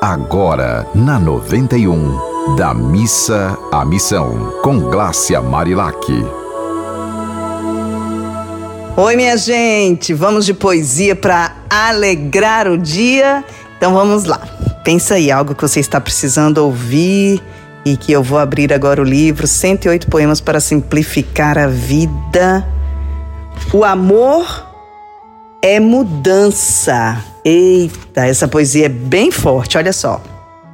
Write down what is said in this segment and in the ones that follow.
agora na 91, da missa à missão, com Glácia Marilac. Oi, minha gente, vamos de poesia para alegrar o dia. Então vamos lá. Pensa aí algo que você está precisando ouvir e que eu vou abrir agora o livro 108 poemas para simplificar a vida. O amor é mudança. Eita, essa poesia é bem forte, olha só.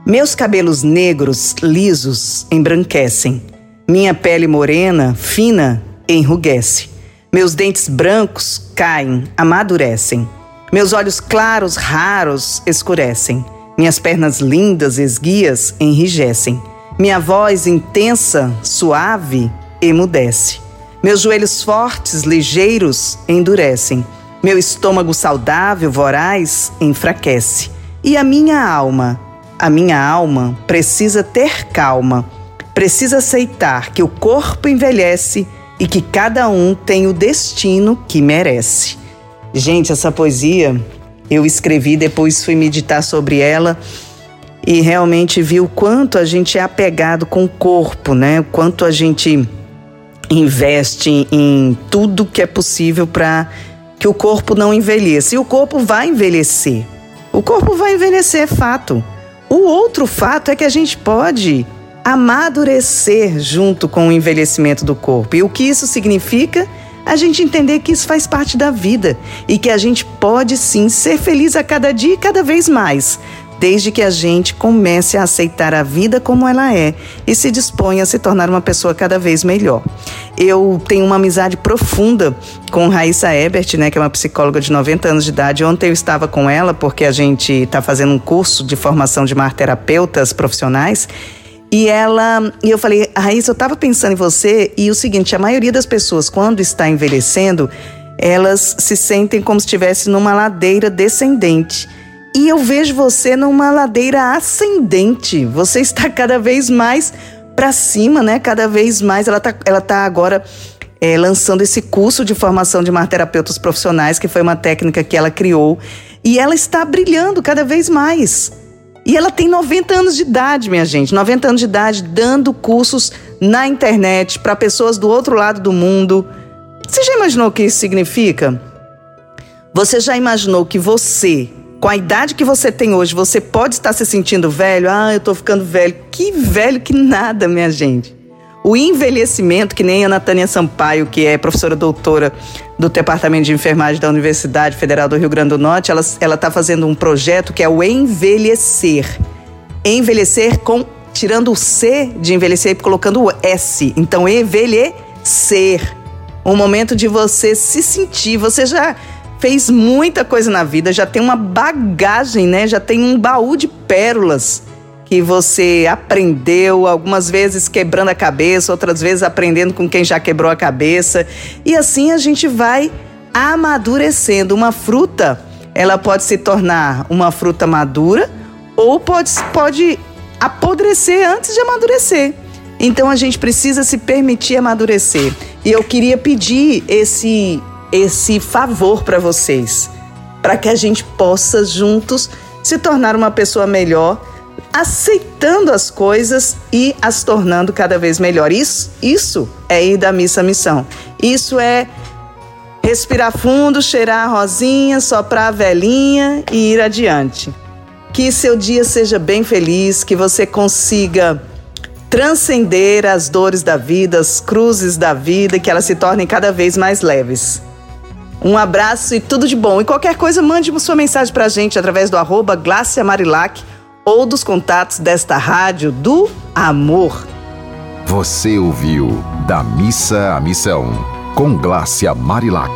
Meus cabelos negros, lisos, embranquecem. Minha pele morena, fina, enrugece. Meus dentes brancos caem, amadurecem. Meus olhos claros, raros, escurecem. Minhas pernas lindas, esguias, enrijecem. Minha voz intensa, suave, emudece. Meus joelhos fortes, ligeiros, endurecem. Meu estômago saudável, voraz, enfraquece. E a minha alma? A minha alma precisa ter calma, precisa aceitar que o corpo envelhece e que cada um tem o destino que merece. Gente, essa poesia eu escrevi, depois fui meditar sobre ela e realmente vi o quanto a gente é apegado com o corpo, né? O quanto a gente investe em tudo que é possível para que o corpo não envelheça. E o corpo vai envelhecer. O corpo vai envelhecer, é fato. O outro fato é que a gente pode amadurecer junto com o envelhecimento do corpo. E o que isso significa? A gente entender que isso faz parte da vida e que a gente pode sim ser feliz a cada dia e cada vez mais, desde que a gente comece a aceitar a vida como ela é e se disponha a se tornar uma pessoa cada vez melhor. Eu tenho uma amizade profunda com Raíssa Ebert, né, que é uma psicóloga de 90 anos de idade. Ontem eu estava com ela porque a gente está fazendo um curso de formação de marterapeutas profissionais. E ela, e eu falei, Raíssa, eu estava pensando em você e o seguinte, a maioria das pessoas quando está envelhecendo, elas se sentem como se estivesse numa ladeira descendente. E eu vejo você numa ladeira ascendente. Você está cada vez mais para cima, né? Cada vez mais. Ela está ela tá agora é, lançando esse curso de formação de marterapeutas profissionais, que foi uma técnica que ela criou. E ela está brilhando cada vez mais. E ela tem 90 anos de idade, minha gente. 90 anos de idade, dando cursos na internet para pessoas do outro lado do mundo. Você já imaginou o que isso significa? Você já imaginou que você com a idade que você tem hoje, você pode estar se sentindo velho? Ah, eu estou ficando velho. Que velho que nada, minha gente. O envelhecimento, que nem a Natânia Sampaio, que é professora doutora do Departamento de Enfermagem da Universidade Federal do Rio Grande do Norte, ela está fazendo um projeto que é o Envelhecer. Envelhecer com tirando o C de envelhecer e colocando o S. Então, envelhecer. Um momento de você se sentir. Você já fez muita coisa na vida, já tem uma bagagem, né? Já tem um baú de pérolas que você aprendeu, algumas vezes quebrando a cabeça, outras vezes aprendendo com quem já quebrou a cabeça. E assim a gente vai amadurecendo. Uma fruta, ela pode se tornar uma fruta madura ou pode, pode apodrecer antes de amadurecer. Então a gente precisa se permitir amadurecer. E eu queria pedir esse esse favor para vocês, para que a gente possa juntos se tornar uma pessoa melhor, aceitando as coisas e as tornando cada vez melhor. Isso, isso é ir da missa à missão. Isso é respirar fundo, cheirar a rosinha, soprar a velhinha e ir adiante. Que seu dia seja bem feliz, que você consiga transcender as dores da vida, as cruzes da vida, que elas se tornem cada vez mais leves. Um abraço e tudo de bom. E qualquer coisa, mande sua mensagem pra gente através do arroba Marilac ou dos contatos desta rádio do Amor. Você ouviu Da Missa à Missão, com Glácia Marilac.